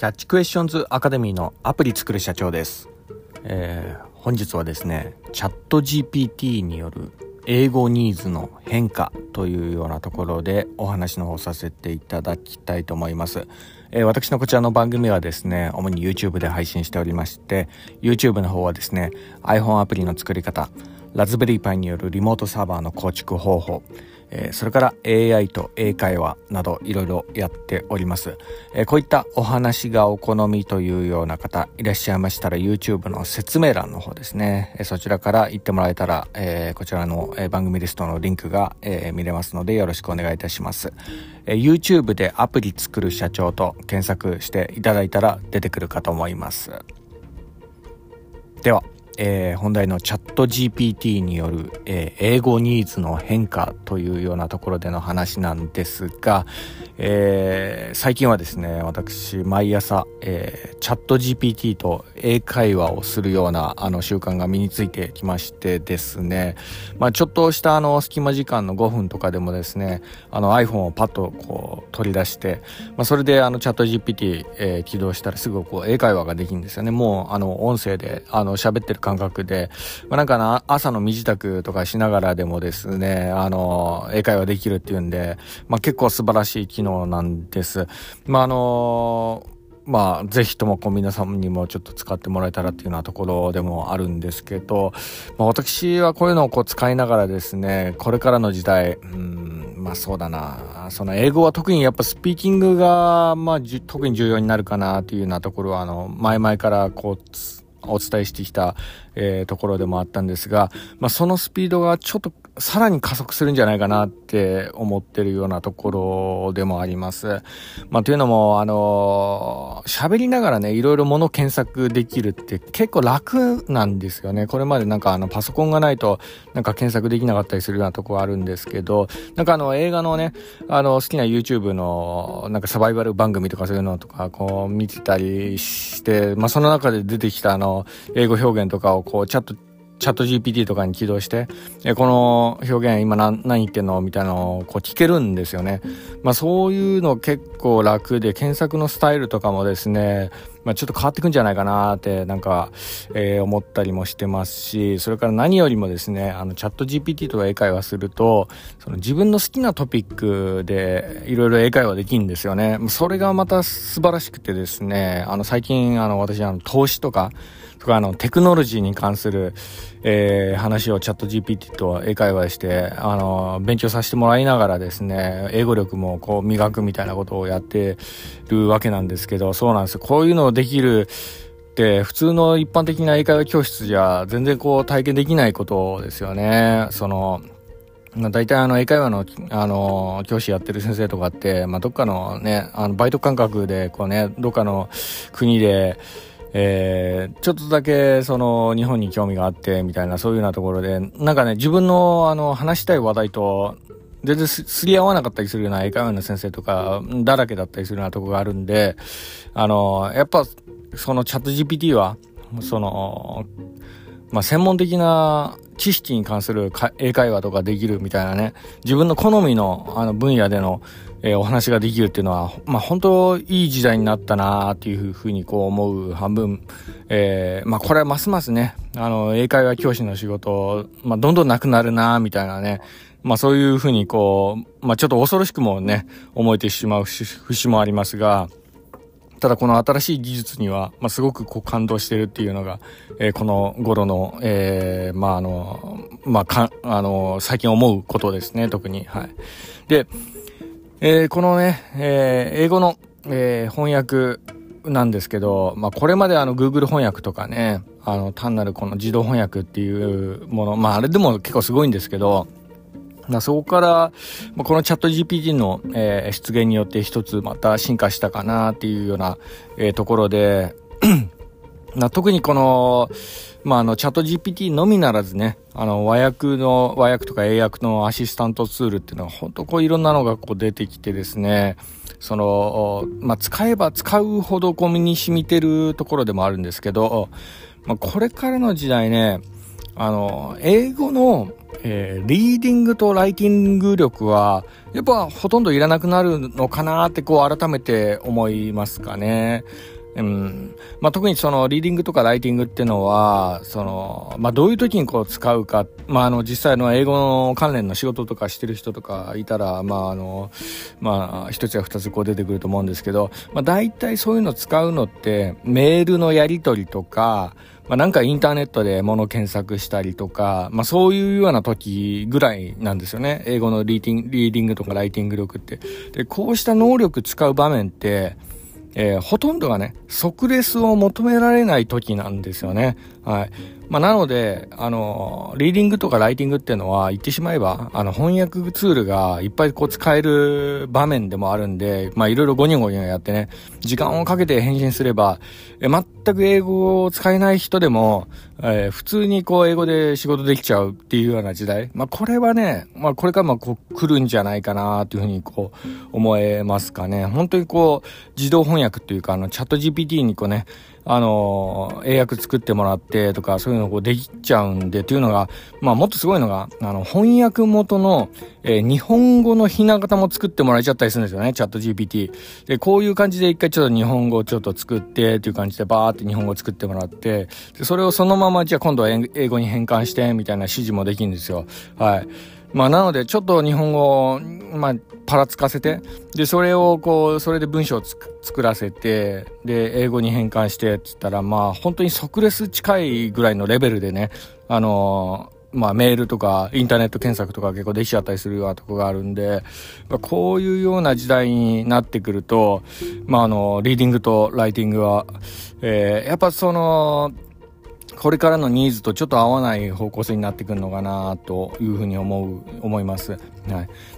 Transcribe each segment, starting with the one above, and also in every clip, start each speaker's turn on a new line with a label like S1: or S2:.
S1: キャッチクエスチョンズアカデミーのアプリ作る社長です。えー、本日はですね、チャット GPT による英語ニーズの変化というようなところでお話の方させていただきたいと思います。えー、私のこちらの番組はですね、主に YouTube で配信しておりまして、YouTube の方はですね、iPhone アプリの作り方、ラズベリーパイによるリモートサーバーの構築方法、え、それから AI と英会話などいろいろやっております、え、こういったお話がお好みというような方いらっしゃいましたら YouTube の説明欄の方ですね、え、そちらから行ってもらえたら、えこちらの、え番組リストのリンクが、え見れますのでよろしくお願いいたします、え YouTube でアプリ作る社長と検索していただいたら出てくるかと思います。では。えー、本題のチャット GPT による、えー、英語ニーズの変化というようなところでの話なんですが、えー、最近はですね、私、毎朝、えチャット GPT と英会話をするようなあの習慣が身についてきましてですね、まあ、ちょっとしたあの隙間時間の5分とかでもですね、あの iPhone をパッとこう取り出して、まあ、それであのチャット GPT、えー、起動したらすぐこう英会話ができるんですよね。もうあの音声であの喋ってる感感覚で、まあ、なんかな朝の身支度とかしながらでもですね、あの英会話できるっていうんで、まあ、結構素晴らしい機能なんです。まああのまあ、ぜひともこう皆さんにもちょっと使ってもらえたらっていうようなところでもあるんですけど、まあ、私はこういうのをこう使いながらですね、これからの時代、うん、まあそうだな、その英語は特にやっぱスピーキングが、まあ特に重要になるかなっていうようなところは、あの、前々からこう、お伝えしてきた、えー、ところでもあったんですが、まあ、そのスピードがちょっとさらに加速するんじゃないかなって思ってるようなところでもあります。まあ、というのも、あの喋りながらね、いろいろ物検索できるって結構楽なんですよね。これまでなんかあのパソコンがないとなんか検索できなかったりするようなとこあるんですけど、なんかあの映画のね、あの好きな YouTube のなんかサバイバル番組とかそういうのとかこう見てたりして、まあ、その中で出てきたあの英語表現とかをこうチャットチャット GPT とかに起動して、えこの表現今何言ってんのみたいなのをこう聞けるんですよね。まあそういうの結構楽で、検索のスタイルとかもですね、まあちょっと変わってくんじゃないかなってなんか、えー、思ったりもしてますし、それから何よりもですね、あのチャット GPT とか英会話すると、その自分の好きなトピックでいろいろ英会話できるんですよね。それがまた素晴らしくてですね、あの最近あの私あの投資とか、とかあのテクノロジーに関する、えー、話をチャット GPT と英会話して、あの、勉強させてもらいながらですね、英語力もこう磨くみたいなことをやってるわけなんですけど、そうなんですよ。こういうのをできるって普通の一般的な英会話教室じゃ全然こう体験できないことですよね。その、まあ、大体あの英会話の、あの、教師やってる先生とかって、まあ、どっかのね、あの、バイト感覚で、こうね、どっかの国で、えー、ちょっとだけその日本に興味があってみたいなそういうようなところで、なんかね、自分のあの話したい話題と全然すり合わなかったりするような英会話の先生とかだらけだったりするようなとこがあるんで、あの、やっぱそのチャット GPT は、その、まあ、専門的な知識に関する英会話とかできるみたいなね、自分の好みのあの分野での、えー、お話ができるっていうのは、まあ、本当いい時代になったなっていうふうにこう思う半分、えー、まあ、これはますますね、あの、英会話教師の仕事、まあ、どんどんなくなるなみたいなね、まあ、そういうふうにこう、まあ、ちょっと恐ろしくもね、思えてしまう節もありますが、ただこの新しい技術には、まあ、すごくこう感動してるっていうのが、えー、この頃の、えー、まあ、あの、まあ、か、あの、最近思うことですね、特に。はい。で、えー、このね、えー、英語の、えー、翻訳なんですけど、まあ、これまであの、Google 翻訳とかね、あの、単なるこの自動翻訳っていうもの、まあ、あれでも結構すごいんですけど、そこから、まあ、このチャット GPT の、えー、出現によって一つまた進化したかなっていうような、えー、ところで な特にこの、まあ、あの、チャット GPT のみならずね、あの、和訳の、和訳とか英訳のアシスタントツールっていうのは、本当こういろんなのがこう出てきてですね、その、まあ、使えば使うほどこう身に染みてるところでもあるんですけど、まあ、これからの時代ね、あの、英語の、えー、リーディングとライティング力は、やっぱほとんどいらなくなるのかなってこう改めて思いますかね。うん。まあ、特にそのリーディングとかライティングっていうのは、その、まあ、どういう時にこう使うか、まあ、あの、実際の英語の関連の仕事とかしてる人とかいたら、まあ、あの、まあ、一つや二つこう出てくると思うんですけど、まあ、大体そういうの使うのって、メールのやり取りとか、まあ、なんかインターネットで物検索したりとか、まあ、そういうような時ぐらいなんですよね。英語のリーディングリーディングとかライティング力って。で、こうした能力使う場面って、えー、ほとんどがね、即レスを求められない時なんですよね。はい。まあ、なので、あの、リーディングとかライティングっていうのは、言ってしまえば、あの、翻訳ツールがいっぱいこう使える場面でもあるんで、ま、いろいろゴニョゴニョやってね、時間をかけて返信すれば、え全く英語を使えない人でも、えー、普通にこう、英語で仕事できちゃうっていうような時代。まあ、これはね、まあ、これからま、こう、来るんじゃないかなというふうにこう、思えますかね。本当にこう、自動翻訳っていうか、あの、チャット GPT にこうね、あの、英訳作ってもらってとか、そういうのこうできちゃうんで、というのが、まあもっとすごいのが、あの、翻訳元の、えー、日本語のひな形も作ってもらえちゃったりするんですよね、チャット GPT。で、こういう感じで一回ちょっと日本語をちょっと作ってっていう感じでバーって日本語を作ってもらって、でそれをそのままじゃあ今度は英語に変換してみたいな指示もできるんですよ。はい。まあなのでちょっと日本語を、まあパラつかせて、で、それをこう、それで文章を作らせて、で、英語に変換してって言ったら、まあ本当に即レス近いぐらいのレベルでね、あのー、まあメールとかインターネット検索とか結構できちゃったりするようなとこがあるんで、まあ、こういうような時代になってくると、まああの、リーディングとライティングは、えー、やっぱその、これからのニーズとちょっと合わない方向性になってくるのかなというふうに思う、思います。は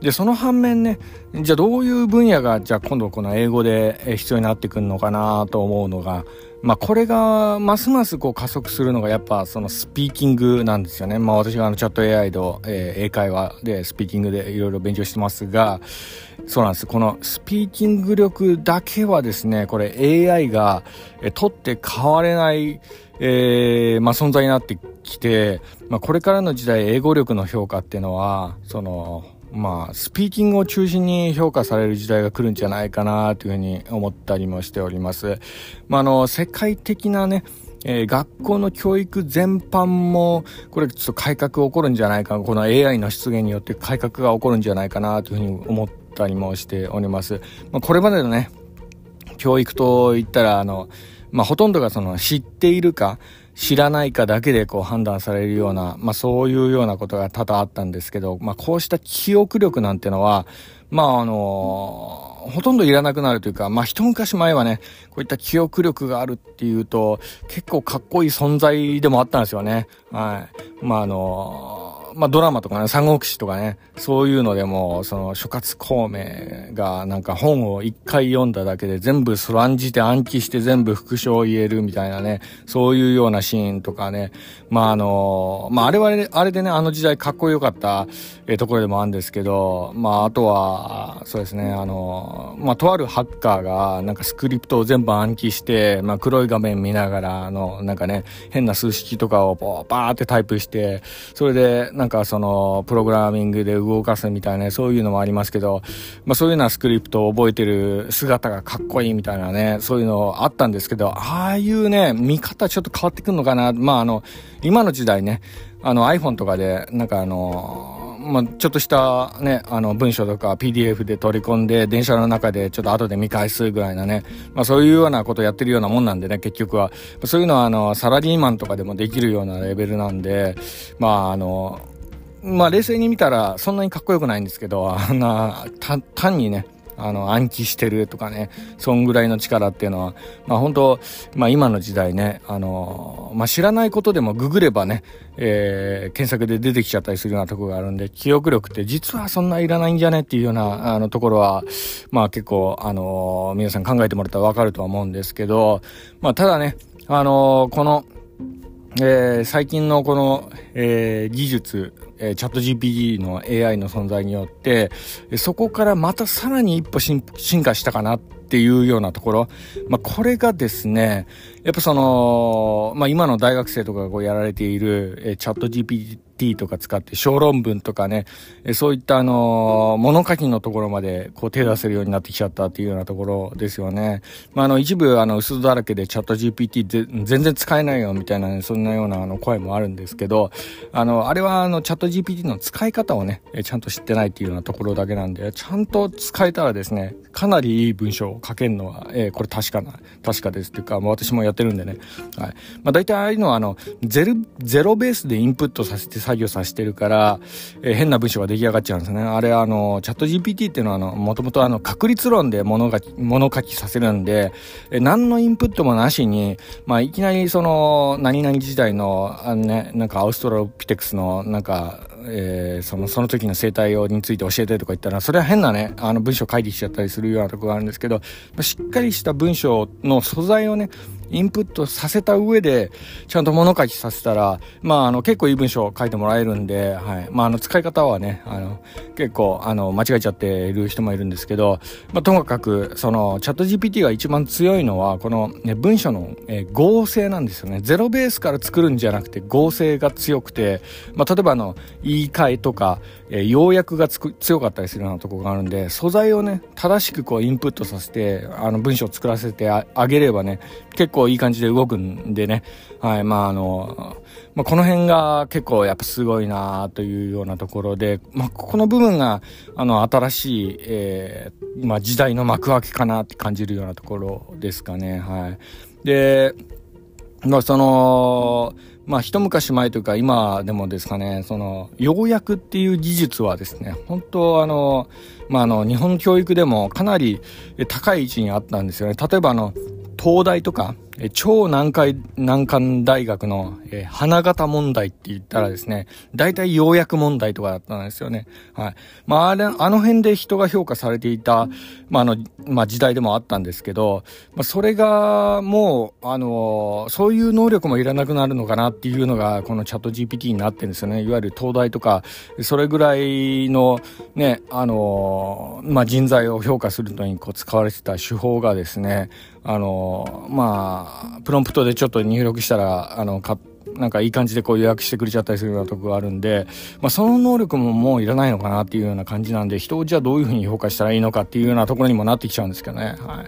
S1: い。で、その反面ね、じゃあどういう分野が、じゃあ今度この英語で必要になってくるのかなと思うのが、まあこれがますますこう加速するのがやっぱそのスピーキングなんですよね。まあ私があのチャット AI と、えー、英会話でスピーキングでいろいろ勉強してますが、そうなんです。このスピーキング力だけはですね、これ AI が、取って変われない、えー、まあ、存在になってきて、まあ、これからの時代、英語力の評価っていうのは、その、まあ、スピーキングを中心に評価される時代が来るんじゃないかなというふうに思ったりもしております。まあ、あの、世界的なね、えー、学校の教育全般も、これちょっと改革起こるんじゃないか、この AI の出現によって改革が起こるんじゃないかなというふうに思ったりもしております。まあ、これまでのね、教育といったら、あの、まあ、ほとんどがその知っているか、知らないかだけでこう判断されるような、まあそういうようなことが多々あったんですけど、まあこうした記憶力なんてのは、まああのー、ほとんどいらなくなるというか、まあ一昔前はね、こういった記憶力があるっていうと、結構かっこいい存在でもあったんですよね。はい。まああのーまあドラマとかね、三国志とかね、そういうのでも、その諸葛孔明がなんか本を一回読んだだけで全部そらんじて暗記して全部復唱を言えるみたいなね、そういうようなシーンとかね、まああの、まああれは、あれでね、あの時代かっこよかった、えところでもあるんですけど、まああとは、そうですね、あの、まあとあるハッカーがなんかスクリプトを全部暗記して、まあ黒い画面見ながら、あの、なんかね、変な数式とかをバーってタイプして、それで、なんかんかその、プログラミングで動かすみたいな、そういうのもありますけど、まあそういうようなスクリプトを覚えてる姿がかっこいいみたいなね、そういうのあったんですけど、ああいうね、見方ちょっと変わってくるのかな。まああの、今の時代ね、あの iPhone とかで、なんかあの、まあ、ちょっとしたね、あの文章とか PDF で取り込んで、電車の中でちょっと後で見返すぐらいなね、まあそういうようなことやってるようなもんなんでね、結局は。そういうのはあの、サラリーマンとかでもできるようなレベルなんで、まああの、まあ冷静に見たらそんなにかっこよくないんですけど、あんな、単にね、あの、暗記してるとかね、そんぐらいの力っていうのは、まあ本当、まあ今の時代ね、あの、まあ知らないことでもググればね、えー、検索で出てきちゃったりするようなとこがあるんで、記憶力って実はそんないらないんじゃねっていうような、あの、ところは、まあ結構、あの、皆さん考えてもらったらわかるとは思うんですけど、まあただね、あの、この、えー、最近のこの、えー、技術、えー、チャット GPT の AI の存在によって、そこからまたさらに一歩進化したかなっていうようなところ。まあ、これがですね、やっぱその、まあ、今の大学生とかがこうやられている、えー、チャット GPT GPT とか使って小論文とかね、そういったあの、物書きのところまでこう手出せるようになってきちゃったっていうようなところですよね。まあ、あの、一部あの、薄だらけでチャット GPT 全然使えないよみたいなね、そんなようなあの声もあるんですけど、あの、あれはあの、チャット GPT の使い方をね、ちゃんと知ってないっていうようなところだけなんで、ちゃんと使えたらですね、かなりいい文章を書けるのは、えー、これ確かな、確かですっていうか、もう私もやってるんでね。はい。まあ大体ああいうのはあの、ゼロ、ゼロベースでインプットさせて作業させてるから、えー、変な文章が出来上がっちゃうんですね。あれあの、チャット GPT っていうのはあの、もともとあの、確率論で物書き、物書きさせるんで、えー、何のインプットもなしに、まあいきなりその、何々時代の、あのね、なんかアウストラロピテクスの、なんか、えー、その、その時の生態について教えてとか言ったら、それは変なね、あの文章書いてきちゃったりするようなとこがあるんですけど、しっかりした文章の素材をね、インプットさせた上で、ちゃんと物書きさせたら、まあ、あの、結構いい文章を書いてもらえるんで、はい。まあ、あの、使い方はね、あの、結構、あの、間違えちゃっている人もいるんですけど、まあ、ともかく、その、チャット GPT が一番強いのは、この、ね、文章の、えー、合成なんですよね。ゼロベースから作るんじゃなくて、合成が強くて、まあ、例えばあの、言い換えとか、えー、要約がつく強かったりするようなところがあるんで、素材をね、正しくこう、インプットさせて、あの、文章を作らせてあげればね、結構いい感じで動くんでね、はい、まああの、まあ、この辺が結構やっぱすごいなというようなところで、まあ、この部分が、あの、新しい、えー、まあ、時代の幕開けかなって感じるようなところですかね、はい。で、まあ、その、まあ、一昔前というか今でもですかね、その、要約っていう技術はですね、本当あの、まあ、あの、日本教育でもかなり高い位置にあったんですよね。例えばあの、東大とか、え超難解、難関大学の、え、花形問題って言ったらですね、大体要約問題とかだったんですよね。はい。まあ、あれ、あの辺で人が評価されていた、まあ、あの、まあ、時代でもあったんですけど、まあ、それが、もう、あのー、そういう能力もいらなくなるのかなっていうのが、このチャット GPT になってるんですよね。いわゆる東大とか、それぐらいの、ね、あのー、まあ、人材を評価するのにこう使われてた手法がですね、あのー、まあ、プロンプトでちょっと入力したら、あの、か、なんかいい感じでこう予約してくれちゃったりするようなとこがあるんで、まあその能力ももういらないのかなっていうような感じなんで、人をじゃあどういうふうに評価したらいいのかっていうようなところにもなってきちゃうんですけどね。はい。ま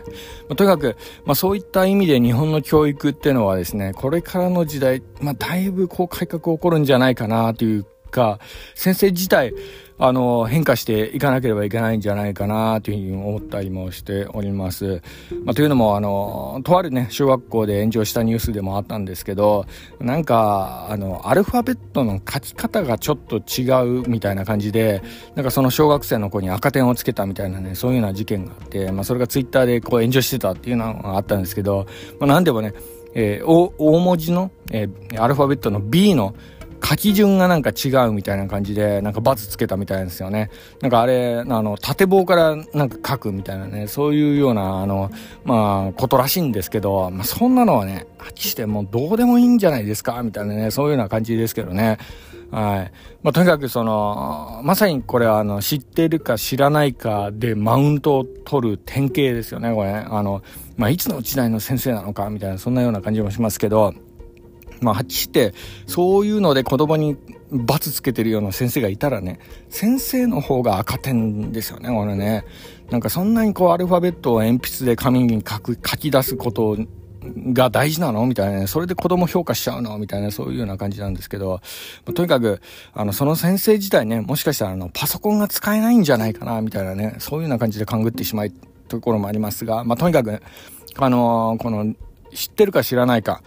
S1: あ、とにかく、まあそういった意味で日本の教育っていうのはですね、これからの時代、まあだいぶこう改革起こるんじゃないかなというか、先生自体、あの、変化していかなければいけないんじゃないかなというふうに思ったりもしております。まあ、というのも、あの、とあるね、小学校で炎上したニュースでもあったんですけど、なんか、あの、アルファベットの書き方がちょっと違うみたいな感じで、なんかその小学生の子に赤点をつけたみたいなね、そういうような事件があって、まあ、それがツイッターでこう炎上してたっていうのがあったんですけど、まあ、なんでもね、えー、大文字の、えー、アルファベットの B の書き順がなんか違うみたいな感じで、なんか罰つけたみたいですよね。なんかあれ、あの、縦棒からなんか書くみたいなね、そういうような、あの、まあ、ことらしいんですけど、まあ、そんなのはね、あっちしてもうどうでもいいんじゃないですかみたいなね、そういうような感じですけどね。はい。まあ、とにかくその、まさにこれはあの、知ってるか知らないかでマウントを取る典型ですよね、これ、あの、まあ、いつの時代の先生なのかみたいな、そんなような感じもしますけど、まあ、はっきりして、そういうので子供に罰つけてるような先生がいたらね、先生の方が赤点ですよね、これね。なんかそんなにこうアルファベットを鉛筆で紙に書く、書き出すことが大事なの？みたいな。ね。それで子供評価しちゃうの？みたいな、そういうような感じなんですけど、とにかく、あの、その先生自体ね、もしかしたらあの、パソコンが使えないんじゃないかな、みたいなね、そういうような感じで勘ぐってしまうところもありますが、まあ、とにかく、あのー、この、知ってるか知らないか、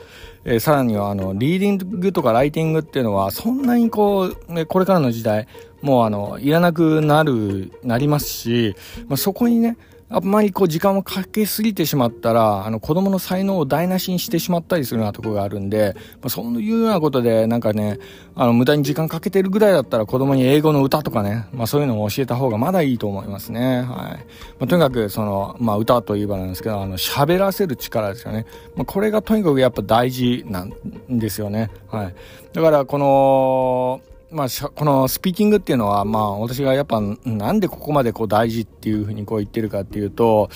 S1: えー、さらにはあの、リーディングとかライティングっていうのは、そんなにこう、ね、これからの時代、もうあの、いらなくなる、なりますし、まあ、そこにね、あんまりこう時間をかけすぎてしまったら、あの子供の才能を台無しにしてしまったりするようなとこがあるんで、まあ、そういうようなことで、なんかね、あの無駄に時間かけてるぐらいだったら子供に英語の歌とかね、まあそういうのを教えた方がまだいいと思いますね。はい。まあ、とにかくその、まあ歌といえばなんですけど、あの喋らせる力ですよね。まあこれがとにかくやっぱ大事なんですよね。はい。だからこの、まあ、このスピーキングっていうのは、まあ、私がやっぱ、なんでここまでこう大事っていうふうにこう言ってるかっていうと、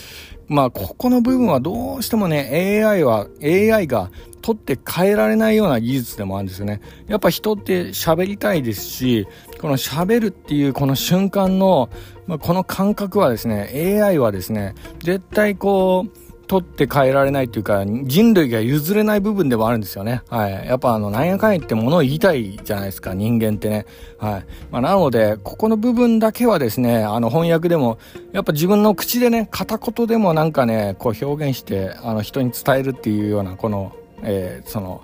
S1: まあ、ここの部分はどうしてもね、AI は、AI が取って変えられないような技術でもあるんですよね。やっぱ人って喋りたいですし、この喋るっていうこの瞬間の、まあ、この感覚はですね、AI はですね、絶対こう、取って変えられないっていうか、人類が譲れない部分でもあるんですよね。はい。やっぱあの、なんやかんやってものを言いたいじゃないですか、人間ってね。はい。まあ、なので、ここの部分だけはですね、あの、翻訳でも、やっぱ自分の口でね、片言でもなんかね、こう表現して、あの、人に伝えるっていうような、この、えー、その、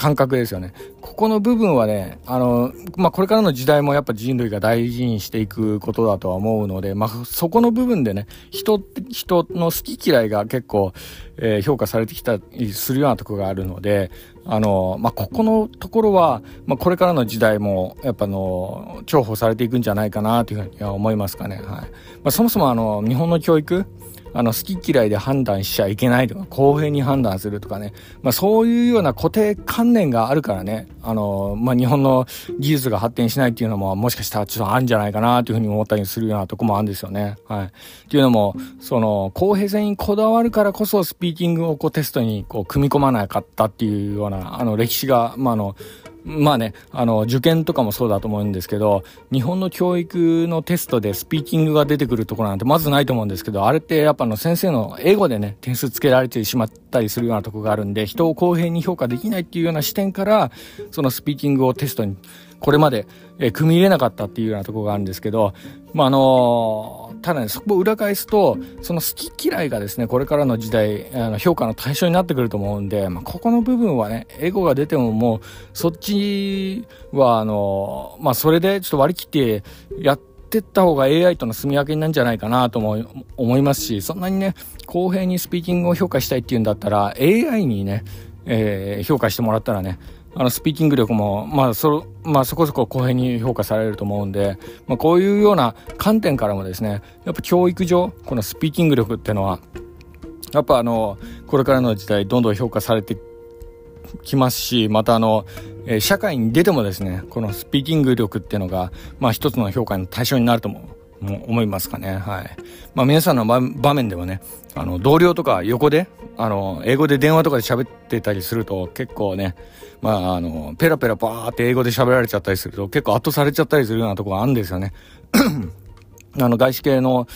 S1: 感覚ですよね。ここの部分はね、あの、まあ、これからの時代もやっぱ人類が大事にしていくことだとは思うので、まあ、そこの部分でね、人、人の好き嫌いが結構、えー、評価されてきたりするようなところがあるので、あの、まあ、ここのところは、まあ、これからの時代も、やっぱの、重宝されていくんじゃないかなというふうには思いますかね。はい。まあ、そもそもあの、日本の教育、あの、好き嫌いで判断しちゃいけないとか、公平に判断するとかね。まあそういうような固定観念があるからね、あの、まあ日本の技術が発展しないっていうのも、もしかしたらちょっとあるんじゃないかなというふうに思ったりするようなとこもあるんですよね。はい。っていうのも、その、公平性にこだわるからこそ、スピーキングをこうテストにこう組み込まなかったっていうような、あの、歴史が、まああの、まあね、あの、受験とかもそうだと思うんですけど、日本の教育のテストでスピーキングが出てくるところなんてまずないと思うんですけど、あれってやっぱの先生の英語でね、点数つけられてしまったりするようなとこがあるんで、人を公平に評価できないっていうような視点から、そのスピーキングをテストにこれまで、え、組み入れなかったっていうようなところがあるんですけど、まあ、あの、ただね、そこを裏返すと、その好き嫌いがですね、これからの時代、あの評価の対象になってくると思うんで、まあ、ここの部分はね、エゴが出てももう、そっちは、あの、まあ、それでちょっと割り切ってやってった方が AI との住み分けになるんじゃないかなとも思いますし、そんなにね、公平にスピーキングを評価したいっていうんだったら、AI にね、えー、評価してもらったらね、あの、スピーキング力も、まあ、そ、まあ、そこそこ公平に評価されると思うんで、まあ、こういうような観点からもですね、やっぱ教育上、このスピーキング力っていうのは、やっぱあの、これからの時代、どんどん評価されてきますし、またあの、え、社会に出てもですね、このスピーキング力っていうのが、まあ一つの評価の対象になると思う。も思いますかね。はい。まあ皆さんの場面ではね、あの、同僚とか横で、あの、英語で電話とかで喋ってたりすると結構ね、まああの、ペラペラバーって英語で喋られちゃったりすると結構圧倒されちゃったりするようなとこがあるんですよね。あの、外資系の、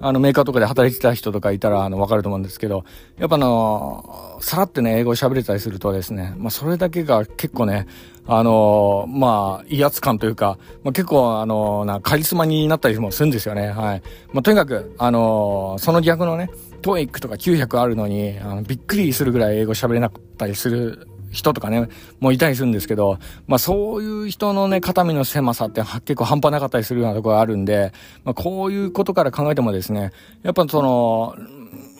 S1: あの、メーカーとかで働いてた人とかいたら、あの、わかると思うんですけど、やっぱあの、さらってね、英語喋れたりするとですね、まあ、それだけが結構ね、あの、まあ、威圧感というか、まあ、結構、あの、な、カリスマになったりもするんですよね、はい。まあ、とにかく、あの、その逆のね、トーイックとか900あるのに、あの、びっくりするぐらい英語喋れなかったりする人とかね、もういたりするんですけど、まあそういう人のね、肩身の狭さって結構半端なかったりするようなところがあるんで、まあこういうことから考えてもですね、やっぱその、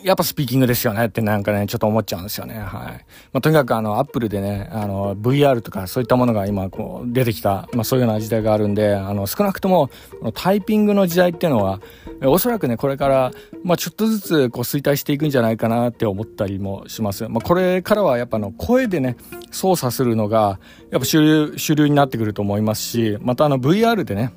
S1: やっぱスピーキングですよねってなんかね、ちょっと思っちゃうんですよね。はい。まあ、とにかくあの、アップルでね、あの、VR とかそういったものが今こう出てきた、まあそういうような時代があるんで、あの、少なくとも、タイピングの時代っていうのは、おそらくね、これから、まあちょっとずつこう衰退していくんじゃないかなって思ったりもします。まあこれからはやっぱあの、声でね、操作するのが、やっぱ主流、主流になってくると思いますし、またあの VR でね、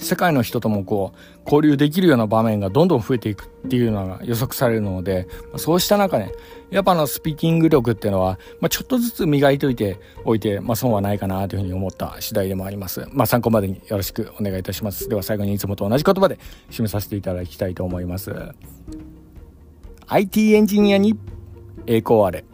S1: 世界の人ともこう交流できるような場面がどんどん増えていくっていうのが予測されるので、そうした中ね、やっぱあのスピーキング力っていうのは、まあ、ちょっとずつ磨いておいておいて、まあ、損はないかなというふうに思った次第でもあります。まあ、参考までによろしくお願いいたします。では最後にいつもと同じ言葉で締めさせていただきたいと思います。IT エンジニアに栄光あれ。